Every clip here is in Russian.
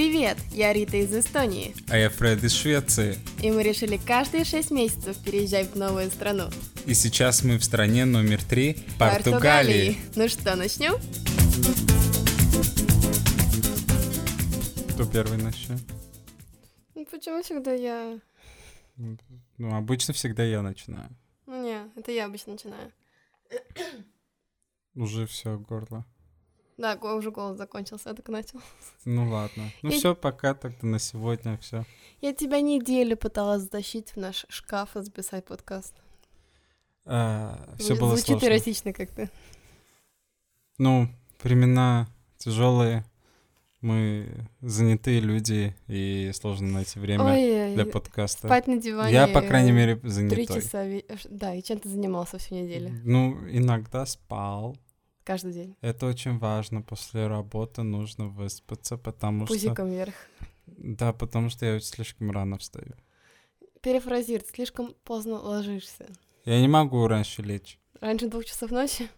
Привет, я Рита из Эстонии. А я Фред из Швеции. И мы решили каждые шесть месяцев переезжать в новую страну. И сейчас мы в стране номер три – Португалии. Ну что, начнем? Кто первый начнет? Ну почему всегда я? Ну, обычно всегда я начинаю. Ну не, это я обычно начинаю. Уже все, горло. Да, уже голос закончился, я так начал. Ну ладно. Ну Я- все, пока тогда на сегодня все. Я тебя неделю пыталась затащить в наш шкаф и записать подкаст. все Зв- было Звучит сложно. эротично как-то. Ну, времена тяжелые. Мы занятые люди, и сложно найти время Ой, для подкаста. спать на диване. Я, по крайней мере, Три занятой. часа. ве- э, Да, и чем ты занимался всю неделю? Ну, иногда спал. Каждый день. Это очень важно. После работы нужно выспаться, потому что... Пузиком вверх. Да, потому что я слишком рано встаю. Перефразировать, слишком поздно ложишься. Я не могу раньше лечь. Раньше двух часов ночи,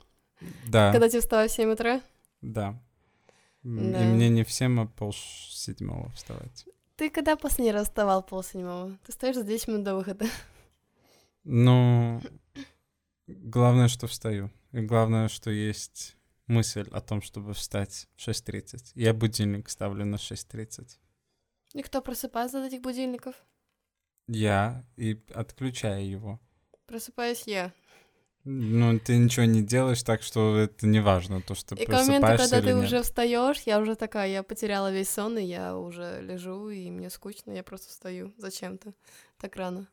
Да, когда тебе вставать в 7 утра. да. Да. И мне не в семь, а пол седьмого вставать. Ты когда последний раз вставал полседьмого? Ты стоишь за 10 минут до выхода. Ну, главное, что встаю. И главное, что есть мысль о том, чтобы встать в 6.30. Я будильник ставлю на 6.30. И кто просыпается от этих будильников? Я и отключаю его. Просыпаюсь я. Ну, ты ничего не делаешь, так что это не важно, то, что И просыпаешься когда или ты нет. уже встаешь, я уже такая, я потеряла весь сон, и я уже лежу, и мне скучно, я просто встаю зачем-то так рано.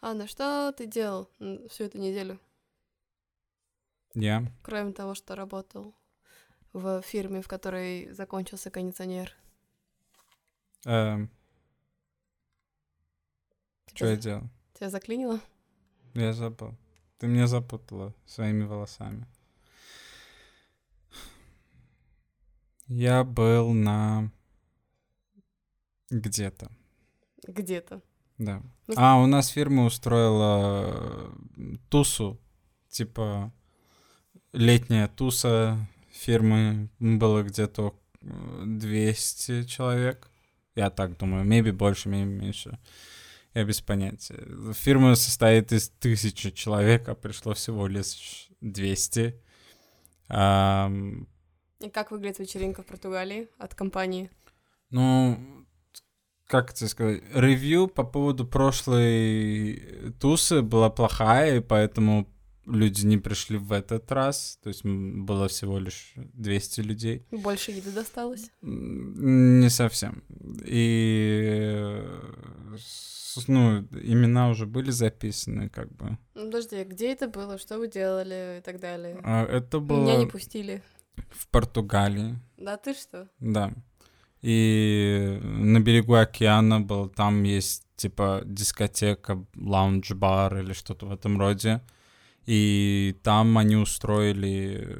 Анна, что ты делал всю эту неделю, Я? кроме того, что работал в фирме, в которой закончился кондиционер? Эм, что я делал? тебя заклинило? Я забыл. Ты меня запутала своими волосами. Я был на... Где-то, Где-то. да. Ну, А, у нас фирма устроила э, тусу, типа летняя туса фирмы. Было где-то э, 200 человек. Я так думаю, maybe больше, maybe меньше. Я без понятия. Фирма состоит из тысячи человек, а пришло всего лишь 200. Ам, И как выглядит вечеринка в Португалии от компании? Ну, как тебе сказать, ревью по поводу прошлой тусы была плохая, и поэтому люди не пришли в этот раз. То есть было всего лишь 200 людей. Больше еды досталось? Не совсем. И, ну, имена уже были записаны, как бы. Ну, подожди, где это было, что вы делали и так далее? А Это Меня не было пустили. в Португалии. Да ты что? Да. И на берегу океана был, там есть типа дискотека, лаунж-бар или что-то в этом роде. И там они устроили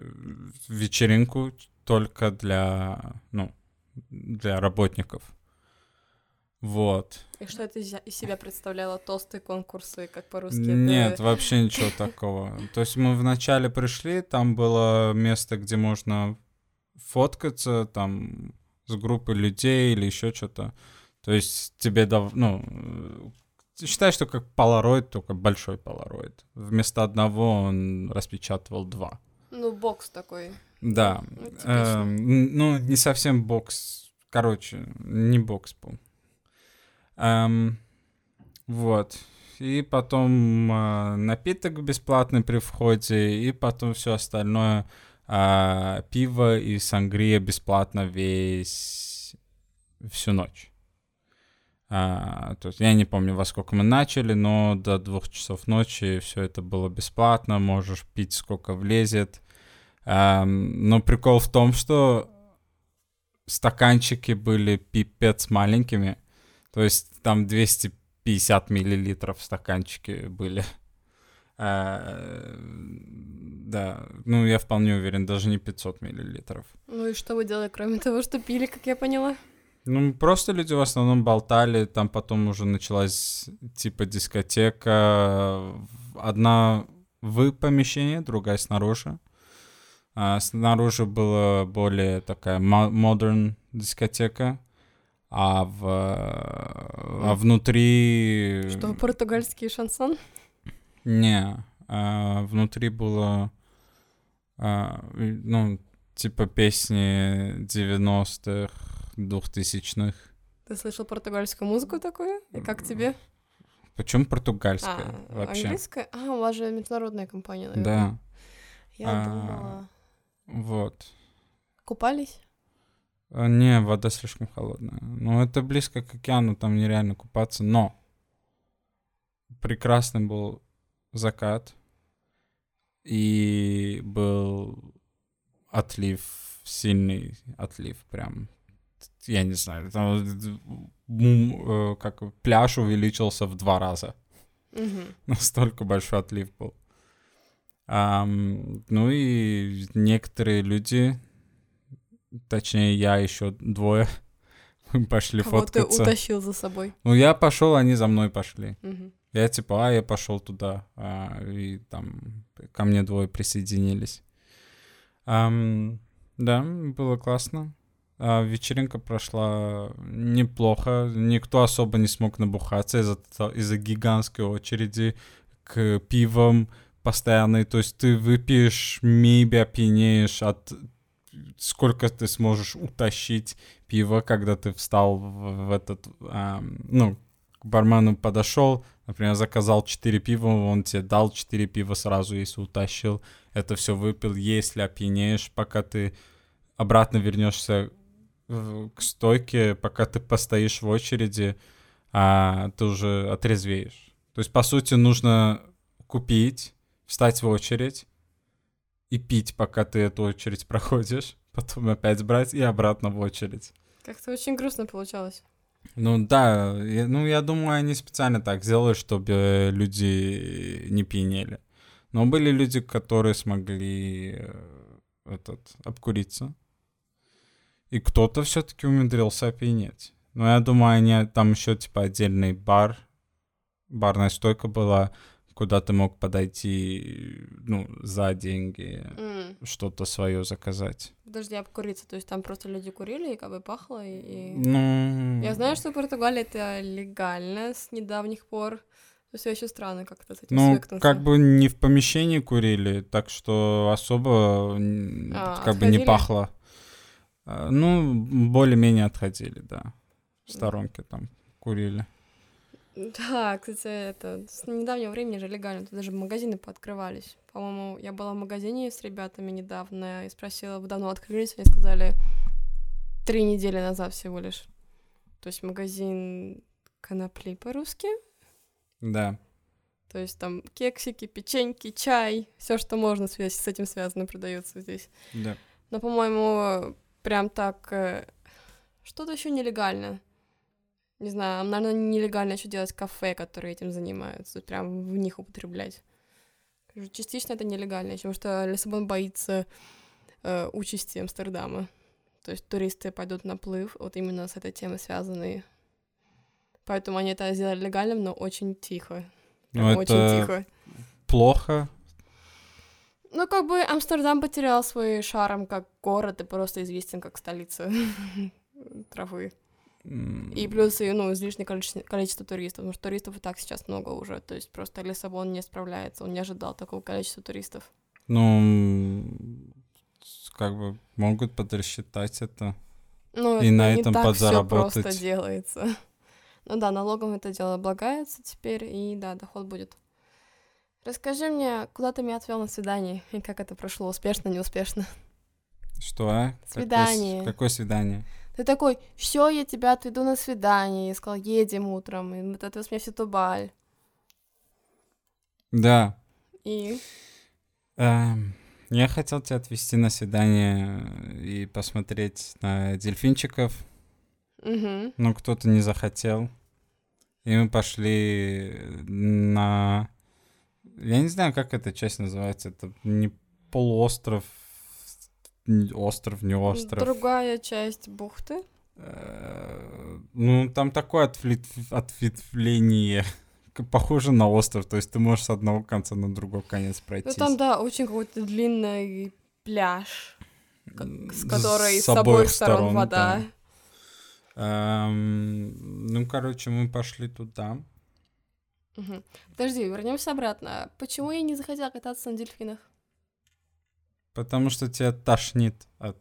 вечеринку только для, ну, для работников. Вот. И что это из себя представляло? Тосты, конкурсы, как по-русски? Нет, это... вообще ничего такого. То есть мы вначале пришли, там было место, где можно фоткаться, там с группой людей или еще что-то. То есть тебе дав... ну, считай, что как полароид, только большой полароид. Вместо одного он распечатывал два. Ну, бокс такой. Да. Ну. Эм, ну, не совсем бокс. Короче, не бокс был. Эм, вот. И потом э, напиток бесплатный при входе, и потом все остальное. а, пиво и сангрия бесплатно весь всю ночь. А, то есть я не помню, во сколько мы начали, но до двух часов ночи все это было бесплатно, можешь пить сколько влезет. Ам, но прикол в том, что стаканчики были пипец маленькими. То есть там 250 миллилитров стаканчики были. А, да, ну я вполне уверен, даже не 500 миллилитров. Ну и что вы делали, кроме того, что пили, как я поняла? Ну, просто люди в основном болтали, там потом уже началась типа дискотека. Одна в помещении, другая снаружи. А снаружи была более такая мо- modern дискотека, а в а внутри Что, португальский шансон? не, а внутри было а, ну типа песни 90-х, 2000-х. Ты слышал португальскую музыку такую? И как тебе? Почему португальская А, вообще? английская? А, у вас же международная компания, наверное. Да, Я А, думала... вот. Купались? А, Не, вода слишком холодная. Ну, это близко к океану, там нереально купаться. Но прекрасный был закат. И был отлив, сильный отлив прям. Я не знаю, там э, как пляж увеличился в два раза. Мгм. Настолько большой отлив был. Ам, ну и некоторые люди, точнее я еще двое, мы пошли Кого ты фоткаться. утащил за собой? Ну я пошел, они за мной пошли. Мгм. Я типа, а я пошел туда, а, и там ко мне двое присоединились. Ам, да, было классно. А, вечеринка прошла неплохо. Никто особо не смог набухаться из-за из-за гигантской очереди к пивам постоянной. То есть ты выпьешь, maybe опьянеешь от сколько ты сможешь утащить пива, когда ты встал в, в этот, ам, ну, к бармену подошел, например, заказал 4 пива, он тебе дал 4 пива сразу, если утащил, это все выпил, если опьянеешь, пока ты обратно вернешься к стойке, пока ты постоишь в очереди, а, ты уже отрезвеешь. То есть, по сути, нужно купить, встать в очередь и пить, пока ты эту очередь проходишь, потом опять брать и обратно в очередь. Как-то очень грустно получалось. Ну да, я- ну я думаю, они специально так сделали, чтобы люди не пьянели. Но были люди, которые смогли э, этот обкуриться. И кто-то все-таки умудрился опьянеть. Но я думаю, они там еще типа отдельный бар, барная стойка была, куда ты мог подойти, ну, за деньги М, что-то свое заказать. Подожди, обкуриться. То есть там просто люди курили и как бы пахло, и... Ну, Я знаю, что в Португалии это легально с недавних пор. То есть еще странно как-то с этим Ну, свыкнуться. как бы не в помещении курили, так что особо А, как бы не отходили? пахло. А, Ну, более-менее отходили, да. В сторонке там курили. Да, кстати, это с недавнего времени же легально, тут даже магазины пооткрывались. По-моему, я была в магазине с ребятами недавно и спросила, вы давно открылись? Они сказали, три недели назад всего лишь. То есть магазин конопли по-русски. Да. То есть там кексики, печеньки, чай, все, что можно с с этим связано, продается здесь. Да. Но, по-моему, прям так э, что-то еще нелегально. Не знаю, наверное, нелегально еще делать кафе, которые этим занимаются, прям в них употреблять. Частично это нелегально, потому что Лиссабон боится э, участи Амстердама. То есть туристы пойдут на плыв, вот именно с этой темой связанные. Поэтому они это сделали легальным, но очень тихо. Ну, очень это тихо. плохо. Ну, как бы Амстердам потерял свой шарм как город и просто известен как столица травы. И плюс, и, ну, излишнее количество, количество туристов, потому что туристов и так сейчас много уже, то есть просто Лиссабон не справляется, он не ожидал такого количества туристов. Ну, как бы могут подрасчитать это. Ну, И это на этом так подзаработать. всё просто делается. Ну да, налогом это дело облагается теперь, и да, доход будет. Расскажи мне, куда ты меня отвел на свидание, и как это прошло, успешно, неуспешно? Что, а? Какое Свидание. Какое свидание? Ты такой, все, я тебя отведу на свидание. Я сказал, едем утром. И ты отвез меня в Ситубаль. Да. И Эм, я хотел тебя отвезти на свидание и посмотреть на дельфинчиков, Мгм. но кто-то не захотел. И мы пошли на... Я не знаю, как эта часть называется. Это не полуостров, остров, не остров. другая часть бухты. Э, Ну, там такое отвлет- ответвление. Похоже на остров. То есть ты можешь с одного конца на другой конец пройти. Ну там, да, очень какой-то длинный пляж, С которой с, обоих сторон, вода. Эм, ну, короче, мы пошли туда. Мгм. Подожди, вернемся обратно. Почему я не захотела кататься на дельфинах? Потому что тебя тошнит от...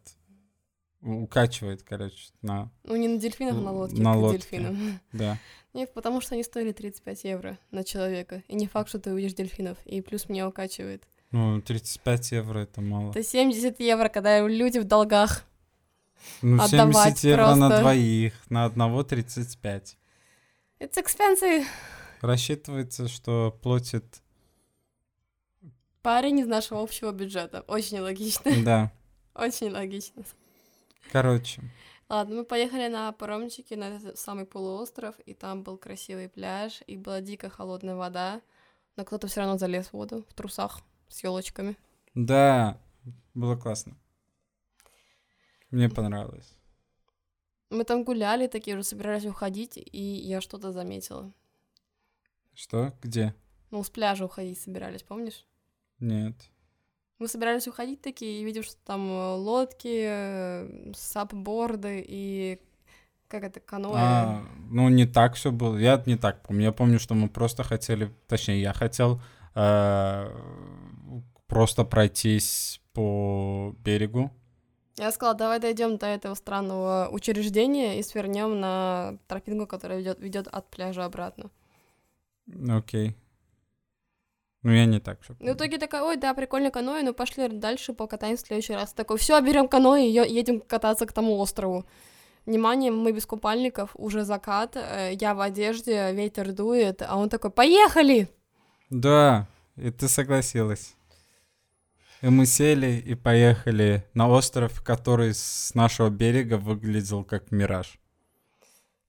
Укачивает, короче, на... Ну, не на дельфинах, а на лодке на лодке. дельфинам. Да. Нет, потому что они стоили 35 евро на человека. И не факт, что ты увидишь дельфинов. И плюс меня укачивает. Ну, 35 евро это мало. Это 70 евро, когда люди в долгах. Ну, отдавать 70 евро на просто. двоих, на одного 35. It's expensive. Рассчитывается, что платит... Парень из нашего общего бюджета. Очень логично. Да. Очень логично. Короче, Ладно, мы поехали на паромчике на этот самый полуостров, и там был красивый пляж, и была дико холодная вода, но кто-то все равно залез в воду в трусах с елочками. да, было классно. Мне понравилось. Мы там гуляли, такие уже собирались уходить, и я что-то заметила. Что? Где? Ну, с пляжа уходить собирались, помнишь? Нет. Мы собирались уходить такие, и видим, что там э, лодки, э, сапборды и как это, каноэ. А, ну, не так все было. Я не так помню. Я помню, что мы просто хотели, точнее, я хотел э, просто пройтись по берегу. Я сказала, давай дойдем до этого странного учреждения и свернем на тропинку, которая ведет, ведет от пляжа обратно. Окей. Ну, я не так все И в итоге такая, ой, да, прикольно каноэ, ну пошли дальше покатаемся в следующий раз. Такой, все, берем каноэ и едем кататься к тому острову. Внимание, мы без купальников, уже закат, э, я в одежде, ветер дует, а он такой, поехали! Да, и ты согласилась. И мы сели и поехали на остров, который с нашего берега выглядел как мираж.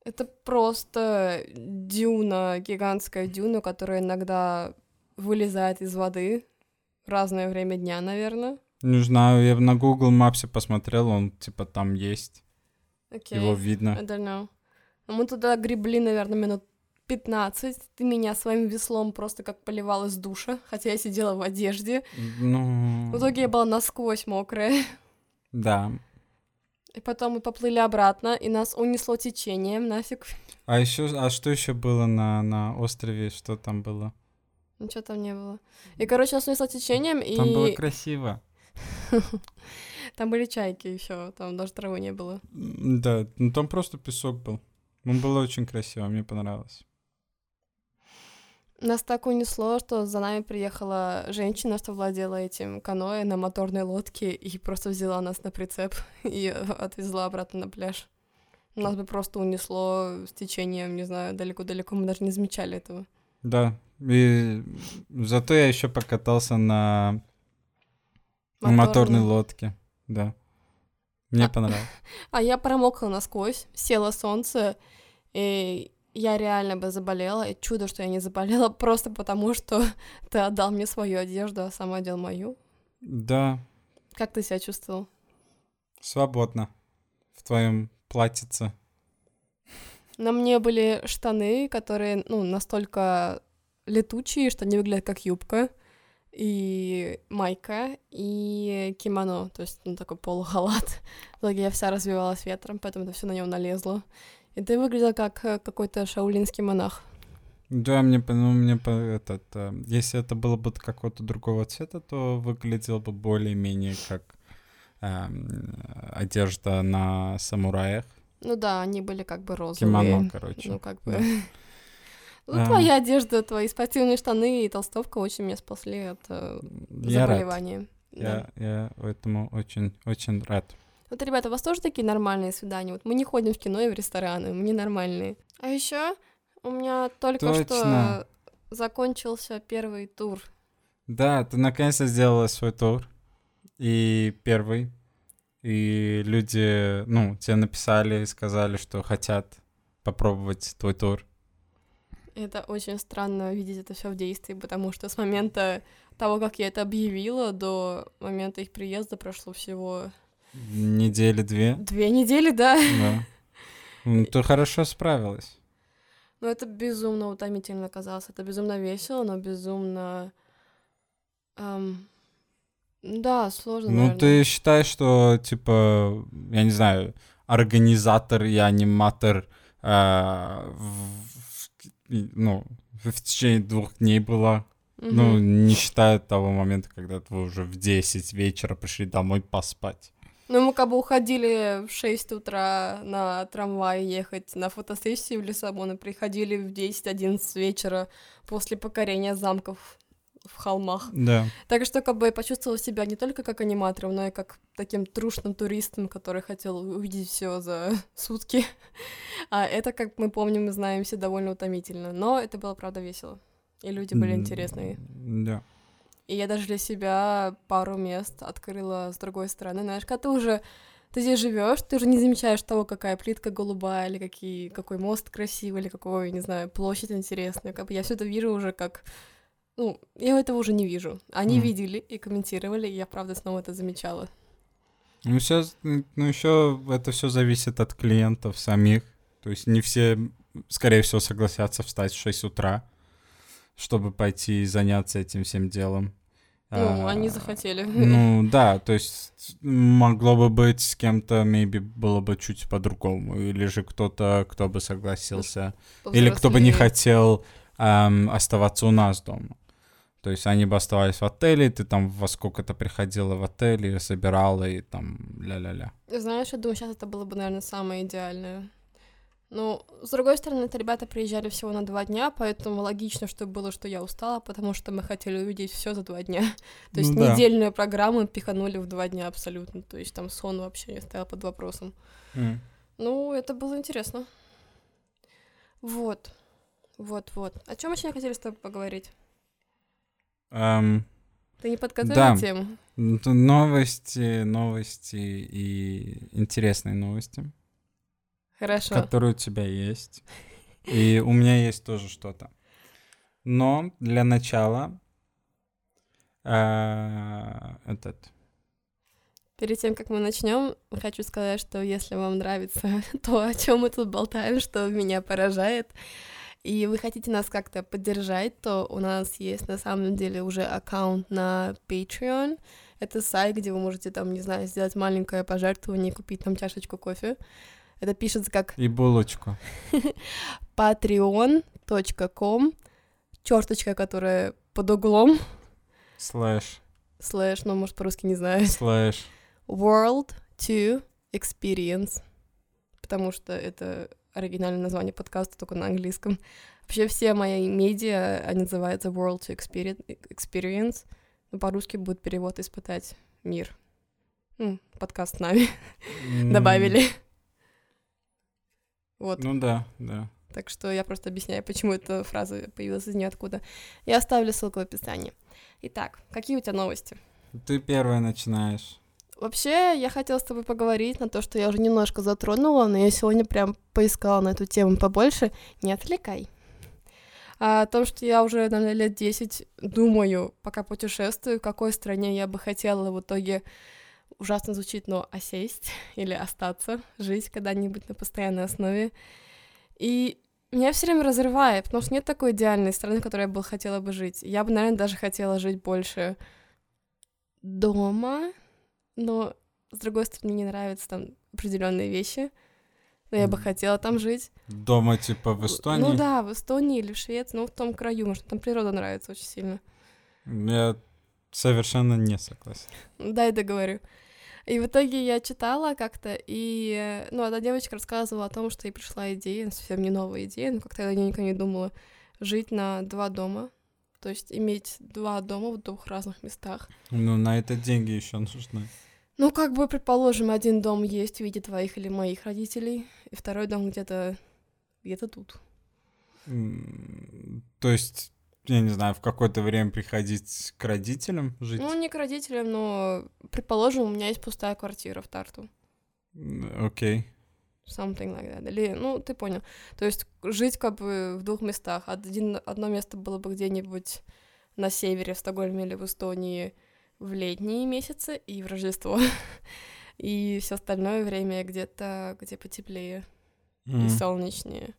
Это просто дюна, гигантская дюна, которая иногда вылезает из воды в разное время дня, наверное. Не знаю, я на Google Maps посмотрел, он типа там есть, Окей. его видно. I don't know. А Мы туда гребли, наверное, минут 15. Ты меня своим веслом просто как поливал из душа, хотя я сидела в одежде. Ну, В итоге я была насквозь мокрая. да. И потом мы поплыли обратно, и нас унесло течением, нафиг. А еще, а что еще было на, на острове? Что там было? Ничего там не было. И, короче, нас унесло течением, и Там было красиво. там были чайки еще, там даже травы не было. Да, ну там просто песок был. Он было очень красиво, мне понравилось. Нас так унесло, что за нами приехала женщина, что владела этим каноэ на моторной лодке и просто взяла нас на прицеп и отвезла обратно на пляж. Нас бы просто унесло с течением, не знаю, далеко-далеко, мы даже не замечали этого. Да, и зато я еще покатался на на моторной лодке, да. Мне А. понравилось. А я промокла насквозь, села солнце, и я реально бы заболела. И чудо, что я не заболела, просто потому что ты отдал мне свою одежду, а сам одел мою. Да, Как ты себя чувствовал? свободно. В твоем платьице. На мне были штаны, которые, ну, настолько летучие, что они выглядят как юбка, и майка, и кимоно, то есть, ну, такой полухалат. В итоге я вся развивалась ветром, поэтому это все на него налезло. И ты выглядел как э, какой-то шаулинский монах. Да, мне, ну, мне по- этот, э, если это было бы какого-то другого цвета, то выглядело бы более-менее как эм, одежда на самураях. Ну да, они были как бы розовые. Кимоно, короче. Ну, как бы... Да. Ну, Да. твоя одежда, твои спортивные штаны и толстовка очень меня спасли от э, Я заболевания. Да. Я, я этому очень, очень рад. Вот, ребята, у вас тоже такие нормальные свидания? Вот мы не ходим в кино и в рестораны, мы ненормальные. А еще у меня только Точно. что закончился первый тур. Да, ты наконец-то сделала свой тур. И первый. И люди, ну, тебе написали и сказали, что хотят попробовать твой тур. Это очень странно видеть это все в действии, потому что с момента того, как я это объявила, до момента их приезда прошло всего Недели две. две недели, да. Да. Ну, ты хорошо справилась. Но это безумно утомительно казалось. Это безумно весело, но безумно... эм, Да, сложно, Ну, наверное. ты считаешь, что, типа, я не знаю, организатор и аниматор э, в- ну, в течение двух дней была. Ну, Мгм. не считая того момента, когда вы уже в 10 вечера пришли домой поспать. Ну, мы как бы уходили в 6 утра на трамвае ехать на фотосессию в Лиссабон и приходили в 10-11 вечера после покорения замков в холмах. Да. Так что как бы я почувствовала себя не только как аниматором, но и как таким трушным туристом, который хотел увидеть все за сутки. А это, как мы помним и знаем, все довольно утомительно. Но это было, правда, весело. И люди были интересные. Да. И я даже для себя пару мест открыла с другой стороны. Знаешь, когда ты уже ты здесь живешь, ты уже не замечаешь того, какая плитка голубая, или какие, какой мост красивый, или какой, не знаю, площадь интересная. Как бы я все это вижу уже как... Ну, я этого уже не вижу. Они Мгм. видели и комментировали, и я, правда, снова это замечала. Ну, сейчас, ну, еще это все зависит от клиентов самих. То есть не все, скорее всего, согласятся встать в 6 утра, чтобы пойти и заняться этим всем делом. Ну, А, они захотели. Ну, да, то есть могло бы быть с кем-то, maybe, было бы чуть по-другому. Или же кто-то, кто бы согласился. Или кто бы не хотел эм, оставаться у нас дома. То есть они бы оставались в отеле, ты там во сколько-то приходила в отель и собирала, и там ля-ля-ля. Знаешь, я думаю, сейчас это было бы, наверное, самое идеальное. Ну, с другой стороны, это ребята приезжали всего на два дня, поэтому логично, что было, что я устала, потому что мы хотели увидеть все за два дня. То есть Ну да. недельную программу пиханули в два дня абсолютно. То есть там сон вообще не стоял под вопросом. Ну, это было интересно. Вот. Вот, вот. О чем сегодня хотели с тобой поговорить? Эм, Ты не подготовила Да. тему? ну, новости, новости и интересные новости, Хорошо. которые у тебя есть. И у меня есть тоже что-то. Но для начала э, этот Перед тем, как мы начнем, хочу сказать, что если вам нравится то, о чем мы тут болтаем, что меня поражает, и вы хотите нас как-то поддержать, то у нас есть на самом деле уже аккаунт на Patreon. Это сайт, где вы можете там, не знаю, сделать маленькое пожертвование и купить там чашечку кофе. Это пишется как и булочку. patreon.com, черточка, которая под углом, Слэш, слэш, ну, может, по-русски не знаю, слэш. World to Experience, потому что это оригинальное название подкаста, только на английском. Вообще все мои медиа, они называются World to Experi- Experience, но по-русски будет перевод «Испытать мир». М, подкаст с нами добавили. Вот, Ну да, да. так что я просто объясняю, почему эта фраза появилась из ниоткуда. Я оставлю ссылку в описании. Итак, какие у тебя новости? Ты первая начинаешь. Вообще, я хотела с тобой поговорить на то, что я уже немножко затронула, но я сегодня прям поискала на эту тему побольше. Не отвлекай. А, о том, что я уже, наверное, лет 10 думаю, пока путешествую, в какой стране я бы хотела в итоге, ужасно звучит, но осесть или остаться, жить когда-нибудь на постоянной основе. И меня все время разрывает, потому что нет такой идеальной страны, в которой я бы хотела бы жить. Я бы, наверное, даже хотела жить больше дома, но с другой стороны, мне не нравятся там определенные вещи. Но я бы хотела там жить. Дома типа в Эстонии? Ну да, в Эстонии или в Швеции, ну в том краю, может, там природа нравится очень сильно. Я совершенно не согласен. Дай договорю. И в итоге я читала как-то, и, ну, одна девочка рассказывала о том, что ей пришла идея, совсем не новая идея, но как-то я никогда не думала, жить на два дома, то есть иметь два дома в двух разных местах. Ну, на это деньги еще нужны. Ну, как бы, предположим, один дом есть в виде твоих или моих родителей, и второй дом где-то где-то тут. То есть, я не знаю, в какое-то время приходить к родителям жить? Ну, не к родителям, но, предположим, у меня есть пустая квартира в Тарту. Окей. Something like that. Или, ну, ты понял. То есть жить как бы в двух местах. Один, одно место было бы где-нибудь на севере, в Стокгольме или в Эстонии в летние месяцы и в Рождество. И все остальное время где-то, где потеплее. и М. солнечнее.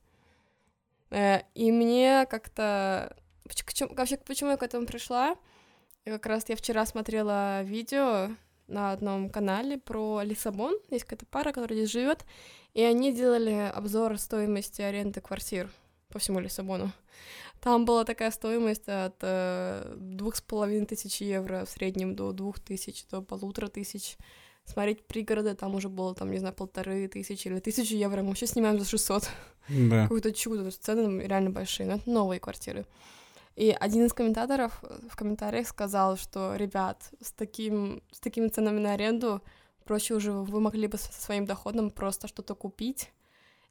Э, И мне как-то... поч- к чём- Вообще, почему я к этому пришла? И как раз я вчера смотрела видео, на одном канале про Лиссабон. Есть какая-то пара, которая здесь живет, и они делали обзор стоимости аренды квартир по всему Лиссабону. Там была такая стоимость от э, двух с половиной тысяч евро в среднем до двух тысяч, до полутора тысяч. Смотреть пригороды, там уже было, там, не знаю, полторы тысячи или тысячу евро. Мы вообще снимаем за 600. Да. Какое-то чудо, цены реально большие, но это новые квартиры. И один из комментаторов в комментариях сказал, что, ребят, с, таким, с такими ценами на аренду проще уже вы могли бы со своим доходом просто что-то купить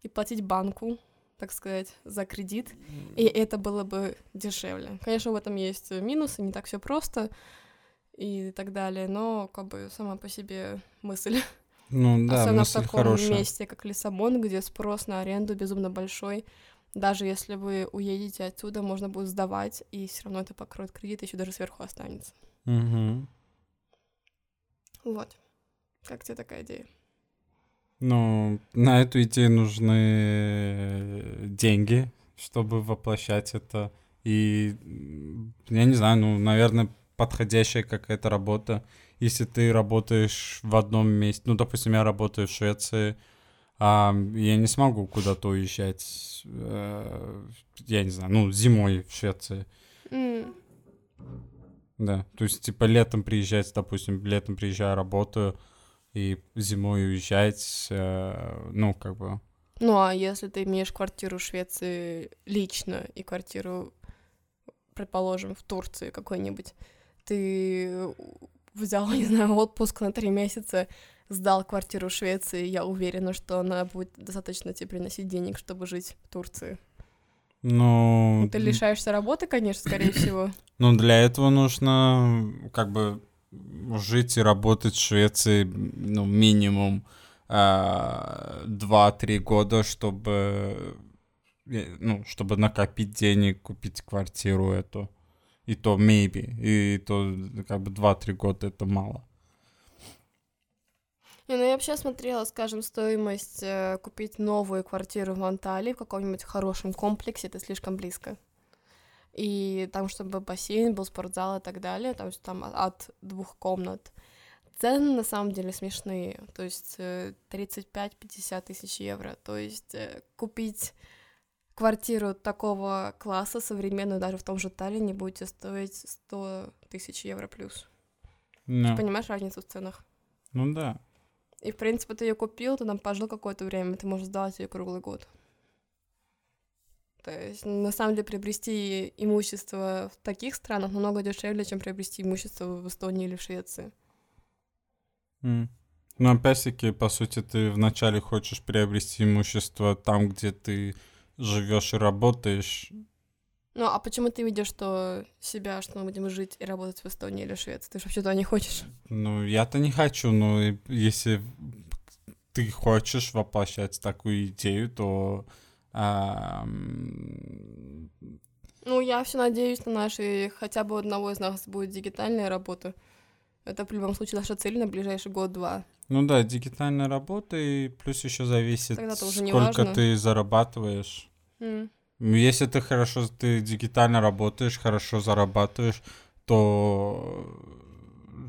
и платить банку, так сказать, за кредит, и это было бы дешевле. Конечно, в этом есть минусы, не так все просто и так далее, но как бы сама по себе мысль. Ну да, Особенно мысль в таком хорошая. месте, как Лиссабон, где спрос на аренду безумно большой. Даже если вы уедете отсюда, можно будет сдавать, и все равно это покроет кредит, еще даже сверху останется. Мгм. Вот. Как тебе такая идея? Ну, на эту идею нужны деньги, чтобы воплощать это. И я не знаю, ну, наверное, подходящая какая-то работа. Если ты работаешь в одном месте, ну, допустим, я работаю в Швеции, а я не смогу куда-то уезжать, э, я не знаю, ну, зимой в Швеции. М, Да, то есть, типа, летом приезжать, допустим, летом приезжаю, работаю, и зимой уезжать, э, ну, как бы, Ну, а если ты имеешь квартиру в Швеции лично и квартиру, предположим, в Турции какой-нибудь, ты взял, не знаю, отпуск на три месяца, сдал квартиру в Швеции, я уверена, что она будет достаточно тебе приносить денег, чтобы жить в Турции. ну... Ну, Ты лишаешься работы, конечно, скорее всего. Ну, для этого нужно, как бы, жить и работать в Швеции, ну, минимум а, 2-3 года, чтобы, э, ну, чтобы накопить денег, купить квартиру эту. И то maybe. И то, как бы, 2-3 года это мало. Не, ну я вообще смотрела, скажем, стоимость э, купить новую квартиру в Анталии в каком-нибудь хорошем комплексе, это слишком близко. И там, чтобы бассейн был, спортзал и так далее, там, там от двух комнат. Цены на самом деле смешные, то есть э, 35-50 тысяч евро. То есть э, купить квартиру такого класса, современную, даже в том же Таллине, будете стоить 100 тысяч евро плюс. Ну, Понимаешь разницу в ценах? ну да. И, в принципе, ты ее купил, ты там пожил какое-то время, ты можешь сдавать ее круглый год. То есть, на самом деле, приобрести имущество в таких странах намного дешевле, чем приобрести имущество в Эстонии или в Швеции. М. Ну, опять-таки, по сути, ты вначале хочешь приобрести имущество там, где ты живешь и работаешь. Ну, а почему ты видишь, что себя, что мы будем жить и работать в Эстонии или Швеции? Ты же вообще туда не хочешь. Ну, я-то не хочу, но если ты хочешь воплощать такую идею, то а, Ну, я все надеюсь на наши, хотя бы у одного из нас будет дигитальная работа. Это в любом случае наша цель на ближайший год-два. ну да, дигитальная работа, и плюс еще зависит, сколько ты зарабатываешь. М. Ну, Если ты хорошо, ты дигитально работаешь, хорошо зарабатываешь, то,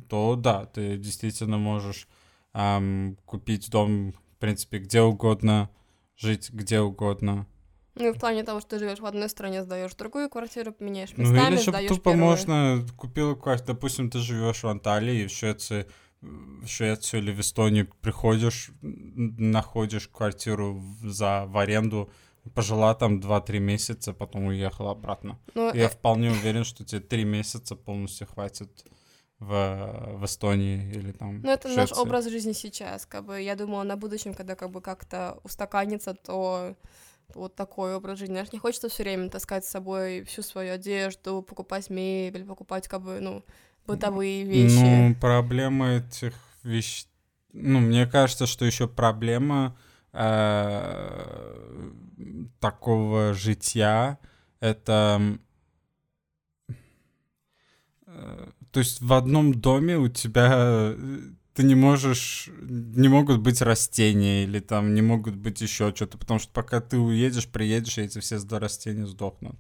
то да, ты действительно можешь ам, купить дом, в принципе, где угодно, жить где угодно. Ну, в плане того, что ты живешь в одной стране, сдаешь другую квартиру, меняешь Ну местами, или же тупо первую. можно купил квартиру, допустим, ты живешь в Анталии, в Швеции, в Швецию или в Эстонию приходишь, находишь квартиру за в аренду, пожила там 2-3 месяца, потом уехала обратно. Ну, Я э, вполне уверен, что тебе 3 месяца полностью хватит в, в Эстонии или там ну, это в наш Швеции. образ жизни сейчас, как бы, я думала, на будущем, когда как бы как-то устаканится, то вот такой образ жизни. Знаешь, не хочется все время таскать с собой всю свою одежду, покупать мебель, покупать, как бы, ну, бытовые вещи. Ну, проблема этих вещей... Ну, мне кажется, что еще проблема э, такого житья — это... э, То есть в одном доме у тебя э, ты не можешь, не могут быть растения или там не могут быть еще что-то, потому что пока ты уедешь, приедешь, эти все растения сдохнут.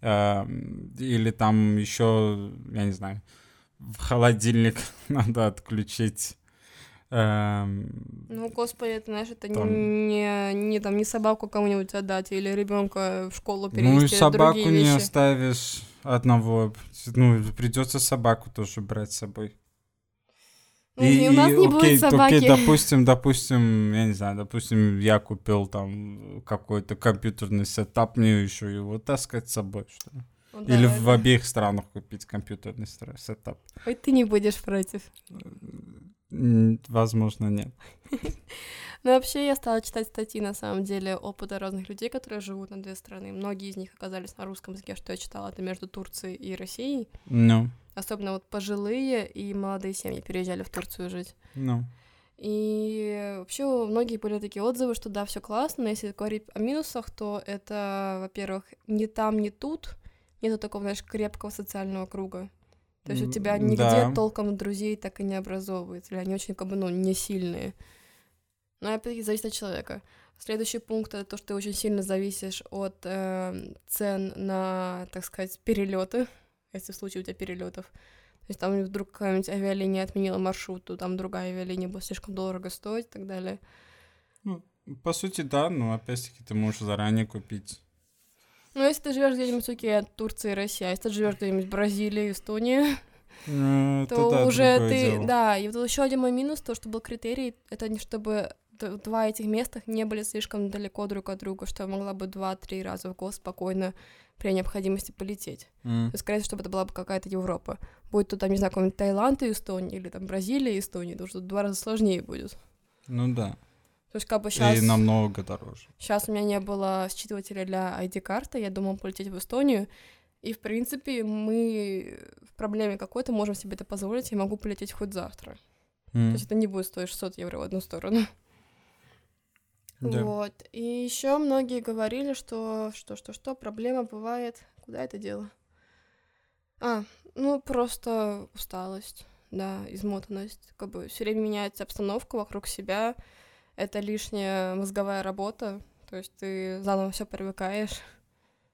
Эм, Или там еще, я не знаю, в холодильник надо отключить. Эм, Ну, господи, это, знаешь, это Там. не, не, там, не собаку кому-нибудь отдать или ребенка в школу перевести. ну и собаку не вещи. оставишь одного. Ну, придется собаку тоже брать с собой. Ну, и у нас не будет окей, собаки. окей, допустим, допустим, я не знаю, допустим, я купил там какой-то компьютерный setup, мне еще его таскать с собой, что ли? Ну да, Или это- в обеих странах купить компьютерный setup. Ой, ты не будешь против. Возможно, нет. Ну, вообще, я стала читать статьи, на самом деле, опыта разных людей, которые живут на две страны. Многие из них оказались на русском языке, что я читала, это между Турцией и Россией. Ну, Особенно вот пожилые и молодые семьи переезжали в Турцию жить. ну. И вообще у многих были такие отзывы, что да, все классно, но если говорить о минусах, то это, во-первых, не там, не тут, нету такого, знаешь, крепкого социального круга. То есть у тебя нигде да. толком друзей так и не образовывается, или они очень, как бы, ну, не сильные. Но опять-таки зависит от человека. Следующий пункт это то, что ты очень сильно зависишь от э, цен на, так сказать, перелеты, если в случае у тебя перелетов. То есть там вдруг какая-нибудь авиалиния отменила маршрут, то там другая авиалиния будет слишком дорого стоить и так далее. По сути, да, но опять-таки ты можешь заранее купить. Но если ты живешь где-нибудь окей, от Турции и России, а если ты живешь где-нибудь в Бразилии, Эстонии, Ну, то да, уже ты, дело. да, и вот еще один мой минус, то, что был критерий, это не чтобы два этих места не были слишком далеко друг от друга, что я могла бы два-три раза в год спокойно при необходимости полететь. М. То есть, скорее, чтобы это была бы какая-то Европа. Будет тут, там, не знаю, какой-нибудь Таиланд и Эстония, или там Бразилия и Эстония, потому что два раза сложнее будет. Ну да. То есть, как бы сейчас... И намного дороже. Сейчас у меня не было считывателя для ID-карты, я думала полететь в Эстонию, и, в принципе, мы в проблеме какой-то можем себе это позволить, я могу полететь хоть завтра. То М. есть это не будет стоить 600 евро в одну сторону. Да. Вот. И еще многие говорили, что что-что-что, проблема бывает... Куда это дело? А, ну, просто усталость, да, измотанность. Как бы все время меняется обстановка вокруг себя. Это лишняя мозговая работа. То есть ты заново все привыкаешь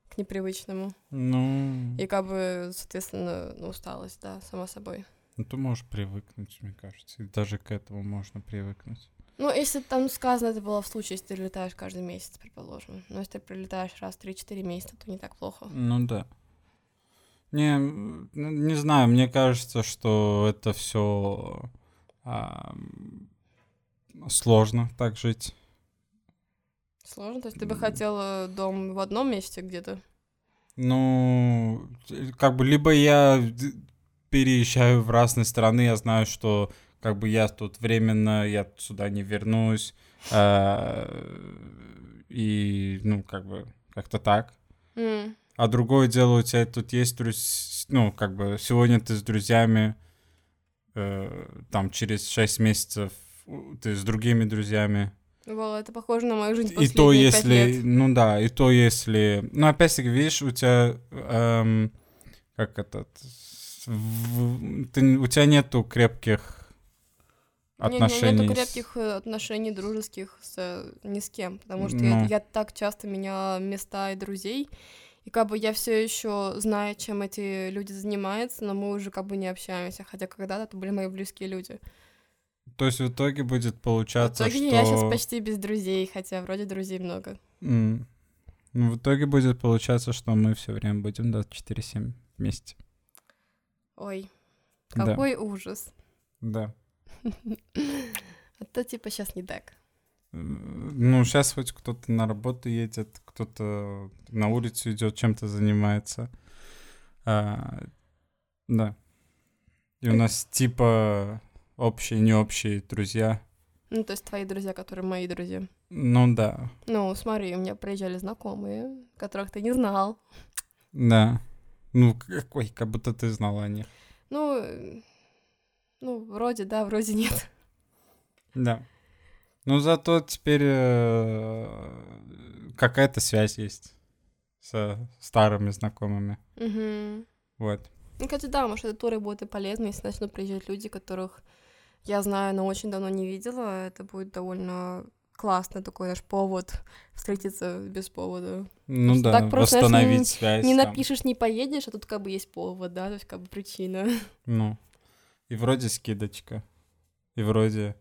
к непривычному. Ну, И как бы, соответственно, ну, усталость, да, само собой. ну, ты можешь привыкнуть, мне кажется. И даже к этому можно привыкнуть. Ну, если там сказано, это было в случае, если ты летаешь каждый месяц, предположим. Но если ты прилетаешь раз в 3-4 месяца, то не так плохо. Ну да. Не, ну, не знаю, мне кажется, что это все сложно так жить. Сложно? То есть ты бы М. хотела дом в одном месте где-то? Ну, э, как бы либо я переезжаю в разные страны, я знаю, что как бы я тут временно, я сюда не вернусь, а, и, ну, как бы, как-то так. М, А другое дело, у тебя тут есть друзья, ну, как бы, сегодня ты с друзьями, э, там, через 6 месяцев ты с другими друзьями. Во, это похоже на мою жизнь И то, если, лет. ну да, и то, если, ну, опять-таки, видишь, у тебя, эм, как этот, в- ты- у тебя нету крепких Нет, отношений. нету с- крепких э, отношений дружеских с ни с кем, потому что Ну. я, я так часто меняла места и друзей, и как бы я все еще знаю, чем эти люди занимаются, но мы уже как бы не общаемся, хотя когда-то это были мои близкие люди. То есть в итоге будет В получаться, итоге что... я сейчас почти без друзей, хотя вроде друзей много. Ну, в итоге будет получаться, что мы все время будем 24-7 вместе. Ой, Да. какой ужас. Да. А то типа сейчас не так. Ну, сейчас хоть кто-то на работу едет, кто-то на улицу идет, чем-то занимается. А, да. И у нас типа общие, не общие друзья. Ну, то есть твои друзья, которые мои друзья. Ну да, Ну, смотри, у меня приезжали знакомые, которых ты не знал. да. Ну, какой, как будто ты знал о них. Ну, ну, вроде да, вроде нет. Да. Ну, зато теперь э, какая-то связь есть со старыми знакомыми. Мгм. Вот. Ну, кстати, да, может, эта туры будут и полезны, если начнут приезжать люди, которых я знаю, но очень давно не видела. Это будет довольно классный такой наш повод встретиться без повода. Ну да, так просто, знаешь, восстановить связь. Не там. напишешь, не поедешь, а тут как бы есть повод, да, то есть как бы причина. Ну, И вроде скидочка. И вроде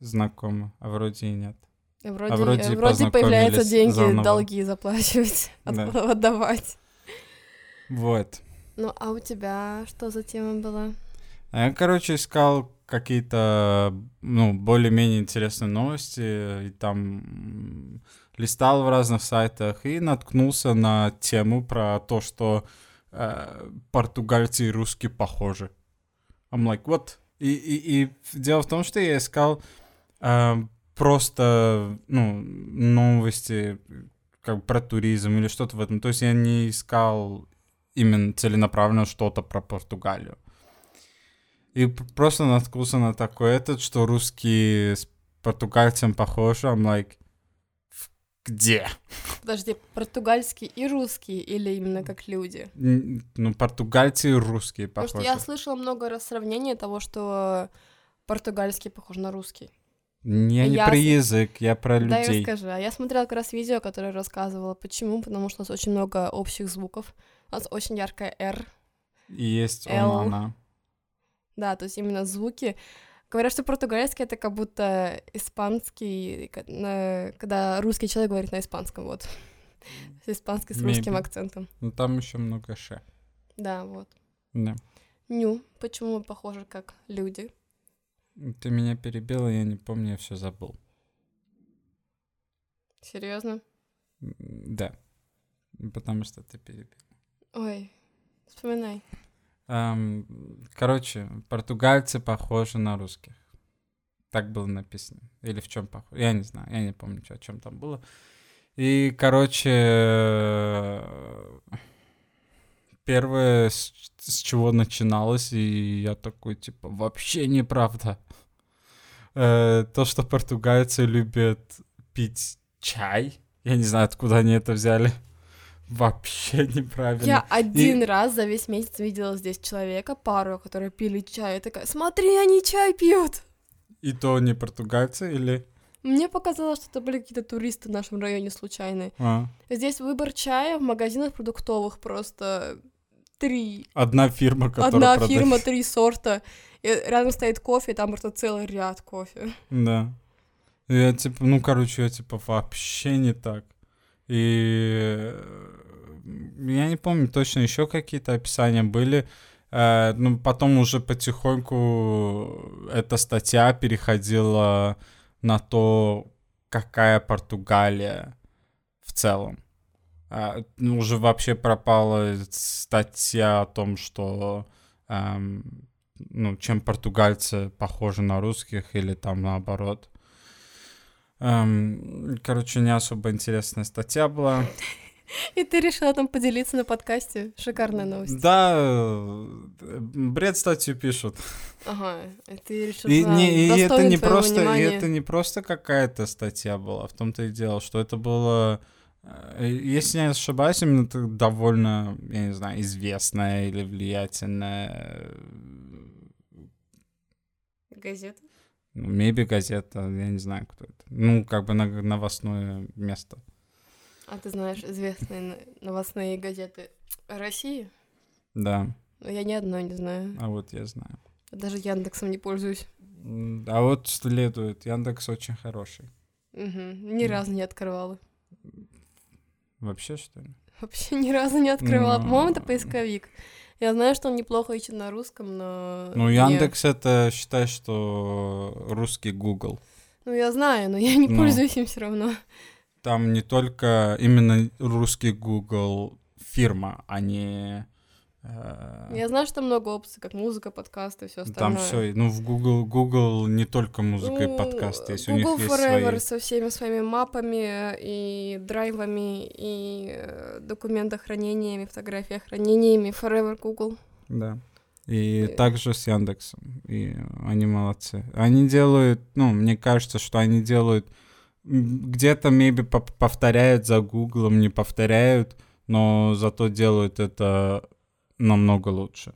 знакомо, а вроде и нет. И вроде, А вроде э, вроде появляются познакомились деньги, заново. долги заплачивать, Да. отдавать. Вот. Ну, а у тебя что за тема была? А я, короче, искал какие-то, ну, более-менее интересные новости, и там листал в разных сайтах и наткнулся на тему про то, что э, португальцы и русские похожи. I'm like, what? И, и, и дело в том, что я искал э, просто, ну, новости как бы про туризм или что-то в этом. То есть я не искал именно целенаправленно что-то про Португалию. И просто наткнулся на такой этот, что русские с португальцем похожи. I'm like, «В- где? Подожди, португальский и русский или именно как люди? Ну, португальцы и русские Потому похожи. что я слышала много раз сравнений того, что португальский похож на русский. Я не Я про с- язык, я про людей. расскажи. А я смотрела как раз видео, которое рассказывала. Почему? Потому что у нас очень много общих звуков. У нас очень яркая R. И есть он, она. Да, то есть именно звуки. Говорят, что португальский это как будто испанский, когда русский человек говорит на испанском, вот. Испанский с русским Maybe. акцентом. Ну, там еще много ше. Да, вот. Да. Ню, почему мы похожи как люди? Ты меня перебила, я не помню, я все забыл. Серьезно? Да. Потому что ты перебил. Ой, вспоминай. Ам, короче, португальцы похожи на русских. Так было написано. Или в чем похоже? Я не знаю, я не помню, о чем там было. И, короче, первое, с, с чего начиналось, и я такой, типа, вообще неправда. Э, то, что португальцы любят пить чай. Я не знаю, откуда они это взяли. Вообще неправильно. Я один раз за весь месяц видела здесь человека, пару, которые пили чай. Я такая, смотри, они чай пьют. И то не португальцы или... Мне показалось, что это были какие-то туристы в нашем районе случайные. А, Здесь выбор чая в магазинах продуктовых просто три. одна фирма, которая Одна продает. фирма, три сорта. И рядом стоит кофе, и там просто целый ряд кофе. Да. И Я типа, ну, короче, я типа вообще не так. И э, я не помню точно, еще какие-то описания были. Э, Ну, потом уже потихоньку эта статья переходила на то, какая Португалия в целом. А, ну, уже вообще пропала статья о том, что эм, ну, чем португальцы похожи на русских или там наоборот. Эм, короче, не особо интересная статья была. И ты решила там поделиться на подкасте. Шикарная новость. Да, э, бред статью пишут. Ага, и ты решила И, не, и это не просто, и это не просто какая-то статья была, в том-то и дело, что это было, э, если не ошибаюсь, именно довольно, я не знаю, известная или влиятельная э, Газета? Ну, maybe газета, я не знаю, кто это. Ну, как бы новостное место. А ты знаешь известные но- новостные газеты России? Да, Но я ни одной не знаю. а вот я знаю. Даже Яндексом не пользуюсь. А вот следует, Яндекс очень хороший. Мгм, Ни М. разу не открывала. Вообще, что ли? Вообще ни разу не открывала. Ну. По-моему, это поисковик. Я знаю, что он неплохо ищет на русском, но... Ну, Яндекс это, считай, что русский Google. Ну, я знаю, но я не Ну. пользуюсь им все равно. Там не только именно русский Google фирма, а не... э, Я знаю, что там много опций, как музыка, подкасты и все Там остальное. все, ну в Google, Google не только музыка и Ну, подкасты есть, у Google них есть Forever свои. со всеми своими мапами и драйвами и э, документохранениями, фотографияхранениями. Forever Google. Да. И Э. также с Яндексом. И они молодцы. Они делают, ну, мне кажется, что они делают где-то, maybe, повторяют за Гуглом, не повторяют, но зато делают это намного лучше.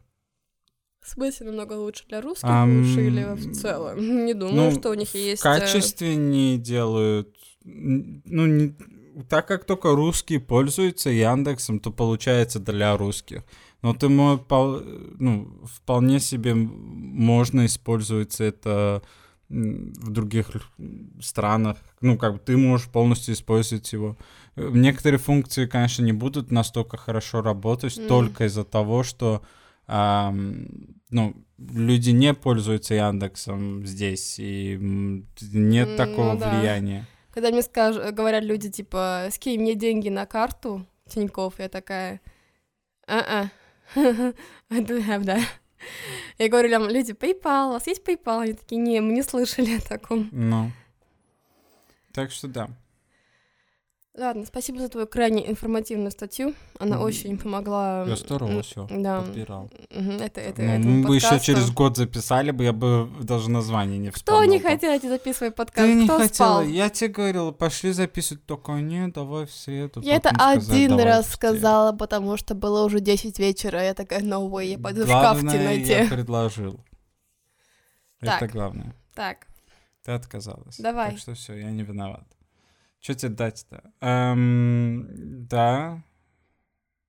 В смысле намного лучше для русских Ам, лучше или в целом? Не думаю, ну, что у них есть... В э, качестве не делают... Ну, не- так как только русские пользуются Яндексом, то получается для русских. Но ты ну, вполне себе можно использовать это в других странах. Ну, как бы ты можешь полностью использовать его. Э, Некоторые функции, конечно, не будут настолько хорошо работать М. только из-за того, что ам, ну, люди не пользуются Яндексом здесь, и нет М, такого ну да. влияния. Когда мне скаж... говорят люди, типа, скинь мне деньги на карту Тинькофф, я такая, а-а, I don't have that. Я говорю людям, люди, PayPal, у вас есть PayPal? Они такие, не, мы не слышали о таком. Ну. Так что да. Ладно, спасибо за твою крайне информативную статью. Она Мгм. очень помогла. Я старался, Да. подбирал. Это, это, Ну, мы бы еще через год записали бы, я бы даже название не Кто вспомнил. не бы. хотел эти записывать подкаст? Ты не Кто хотела. спал? Я тебе говорил, пошли записывать, только нет, давай в среду. Я это сказать, один «Давай раз в четверг». сказала, потому что было уже 10 вечера. Я такая, no way, я пойду в шкаф в Главное, я темноте. предложил. Это Так. главное. Так, Ты отказалась. Давай. Так что все, я не виноват. Что тебе дать-то? Эм, да.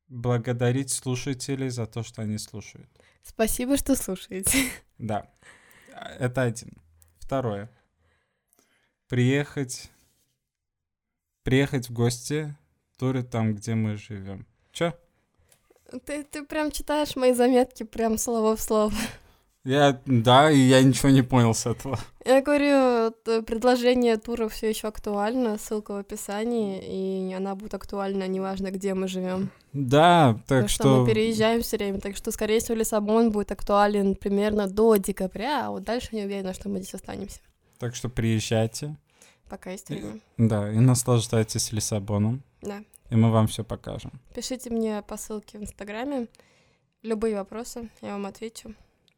Благодарить слушателей за то, что они слушают. спасибо, что слушаете. Да. Это один. Второе. Приехать. Приехать в гости. Туры там, где мы живем. Чё? Ты, ты прям читаешь мои заметки прям слово в слово. Я, да, и я ничего не понял с этого. Я говорю, т- предложение тура все еще актуально, ссылка в описании, и она будет актуальна, неважно, где мы живем. Да, так Потому что... мы переезжаем все время, так что, скорее всего, Лиссабон будет актуален примерно до декабря, а вот дальше не уверена, что мы здесь останемся. Так что приезжайте. Пока есть время. Да, и наслаждайтесь Лиссабоном. Да. И мы вам все покажем. Пишите мне по ссылке в Инстаграме любые вопросы, я вам отвечу.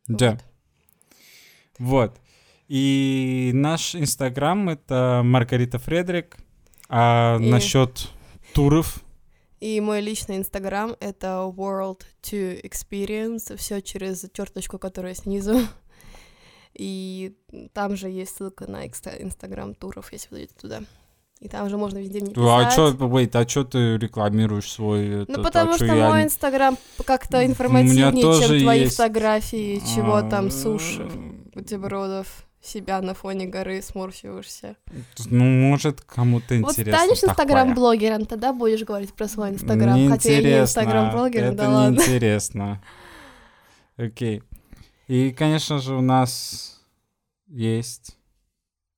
Да. Вот. Вот. И наш Инстаграм это Маргарита Фредерик. А И- насчет туров, И мой личный инстаграм — это world to experience, все через черточку, которая снизу. И там же есть ссылка на инстаграм туров, если вы зайдете туда. И там же можно везде мне а писать. чё, wait, а чё ты рекламируешь свой... Ну, этот, потому а что я мой не- инстаграм как-то информативнее, чем твои есть. фотографии, чего А, там суши, бутербродов, себя на фоне горы сморщиваешься. Ну, может, кому-то Вот интересно станешь такое. инстаграм-блогером, тогда будешь говорить про свой инстаграм. Мне Хотя я не интересно, инстаграм-блогер, это да ладно. неинтересно. Окей. И, конечно же, у нас есть,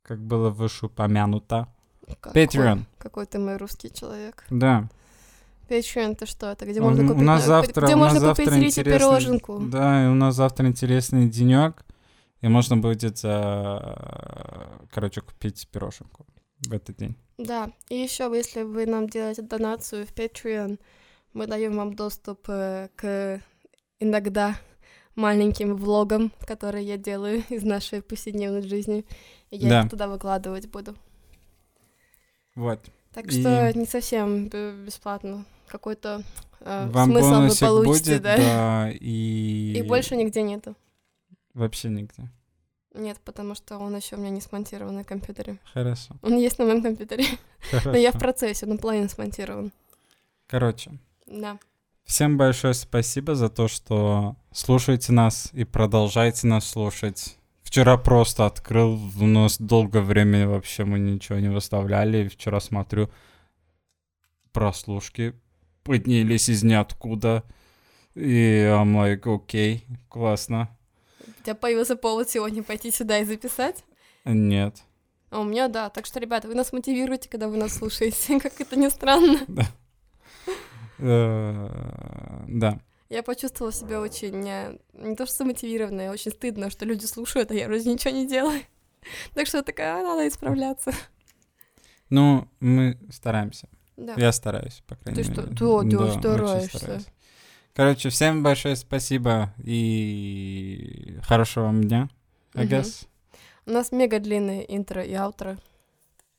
как было выше упомянуто, Какой- Patreon. Какой ты мой русский человек. Да. Patreon, это что? Это где У- можно у купить, нас на- завтра, где у нас можно завтра купить интересный- пироженку. Да, и у нас завтра интересный денек, и можно будет, за, короче, купить пироженку в этот день. Да, и еще, если вы нам делаете донацию в Patreon, мы даем вам доступ э, к иногда маленьким влогам, которые я делаю из нашей повседневной жизни. И я Да. их туда выкладывать буду. Вот. Так И- что не совсем бесплатно. Какой-то э, Вам смысл вы получите, будет, да. да, и... И больше нигде нету. Вообще нигде. Нет, потому что он еще у меня не смонтирован на компьютере. Хорошо. Он есть на моем компьютере. Хорошо. Но я в процессе, он половину смонтирован. Короче, Да. всем большое спасибо за то, что слушаете нас и продолжаете нас слушать. Вчера просто открыл, у нас долгое время вообще мы ничего не выставляли. И Вчера смотрю, прослушки поднялись из ниоткуда. И I'm like, окей, классно. У тебя появился повод сегодня пойти сюда и записать? Нет. А у меня да. Так что, ребята, вы нас мотивируете, когда вы нас слушаете. Как это ни странно. Э, Да. Я почувствовала себя очень... э, Не то что замотивированная, очень стыдно, что люди слушают, а я вроде ничего не делаю. Так что я такая, «А, надо исправляться. Ну, мы стараемся. Да. Я стараюсь, по крайней Ты мере. что- о, ты Да, стараешься. Короче, всем большое спасибо и хорошего вам дня, I Мгм. guess. У нас мега длинное интро и аутро.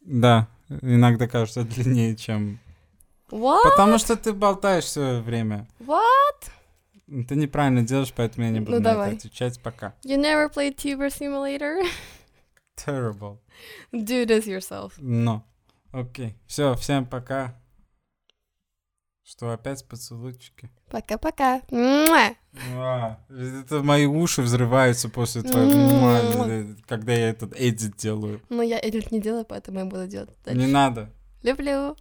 Да, иногда кажется длиннее, чем... What? Потому что ты болтаешь все время. What? Ты неправильно делаешь, поэтому я не буду Ну, на давай. это отвечать пока. You never played Tuber Simulator? Terrible. Do this yourself. Но. Окей. Все, всем пока. Что, опять поцелуйчики? Пока-пока. Это мои уши взрываются после твоего, когда я этот эдит делаю. Но я эдит не делаю, поэтому я буду делать дальше. Не надо. Люблю.